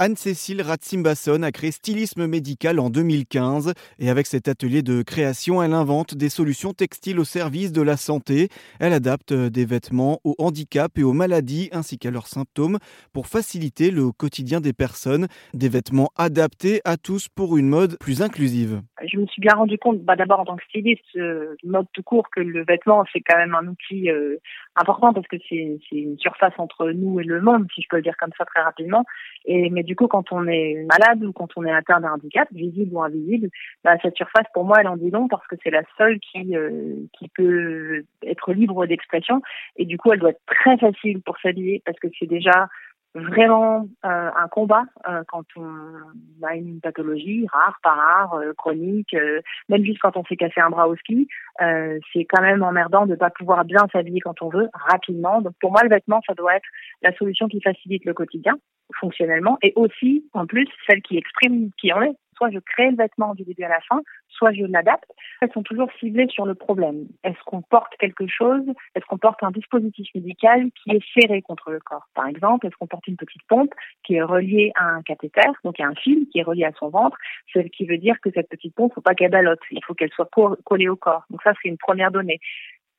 Anne-Cécile Ratzimbasson a créé Stylisme Médical en 2015 et avec cet atelier de création, elle invente des solutions textiles au service de la santé. Elle adapte des vêtements aux handicaps et aux maladies ainsi qu'à leurs symptômes pour faciliter le quotidien des personnes. Des vêtements adaptés à tous pour une mode plus inclusive. Je me suis bien rendu compte, bah, d'abord en tant que styliste, euh, mode tout court, que le vêtement c'est quand même un outil euh, important parce que c'est une surface entre nous et le monde, si je peux le dire comme ça très rapidement. Du coup, quand on est malade ou quand on est atteint d'un handicap, visible ou invisible, bah, cette surface, pour moi, elle en dit long parce que c'est la seule qui euh, qui peut être libre d'expression. Et du coup, elle doit être très facile pour s'habiller parce que c'est déjà vraiment euh, un combat euh, quand on a une pathologie rare, pas rare, euh, chronique, même juste quand on s'est cassé un bras au ski, c'est quand même emmerdant de ne pas pouvoir bien s'habiller quand on veut rapidement. Donc pour moi, le vêtement, ça doit être la solution qui facilite le quotidien fonctionnellement et aussi en plus celle qui exprime qui on est soit je crée le vêtement du début à la fin, soit je l'adapte. Elles sont toujours ciblées sur le problème. Est-ce qu'on porte quelque chose? Est-ce qu'on porte un dispositif médical qui est serré contre le corps? Par exemple, est-ce qu'on porte une petite pompe qui est reliée à un cathéter, donc à un fil qui est relié à son ventre, ce qui veut dire que cette petite pompe, faut pas qu'elle ballotte, il faut qu'elle soit collée au corps. Donc ça, c'est une première donnée.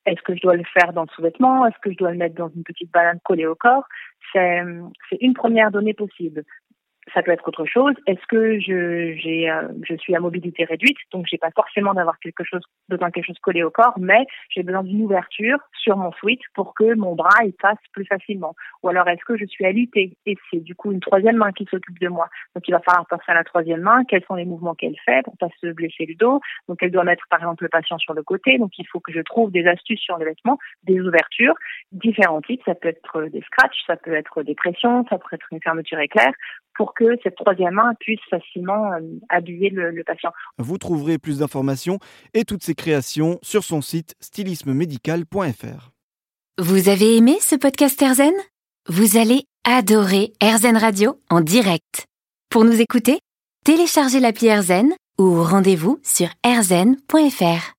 Est-ce que je dois le faire dans le sous-vêtement? Est-ce que je dois le mettre dans une petite banane collée au corps? C'est une première donnée possible ça peut être autre chose. Est-ce que je, j'ai, euh, je suis à mobilité réduite, donc j'ai pas forcément d'avoir quelque chose, besoin de quelque chose collé au corps, mais j'ai besoin d'une ouverture sur mon sweat pour que mon bras il passe plus facilement. Ou alors est-ce que je suis alitée et c'est du coup une troisième main qui s'occupe de moi. Donc il va falloir passer à la troisième main. Quels sont les mouvements qu'elle fait pour pas se blesser le dos. Donc elle doit mettre par exemple le patient sur le côté. Donc il faut que je trouve des astuces sur les vêtements, des ouvertures, différents types. Ça peut être des scratchs, ça peut être des pressions, ça peut être une fermeture éclair pour que cette troisième main puisse facilement euh, habiller le, patient. Vous trouverez plus d'informations et toutes ces créations sur son site stylismemedical.fr. Vous avez aimé ce podcast Erzen? Vous allez adorer Erzen Radio en direct. Pour nous écouter, téléchargez l'appli Erzen ou rendez-vous sur erzen.fr.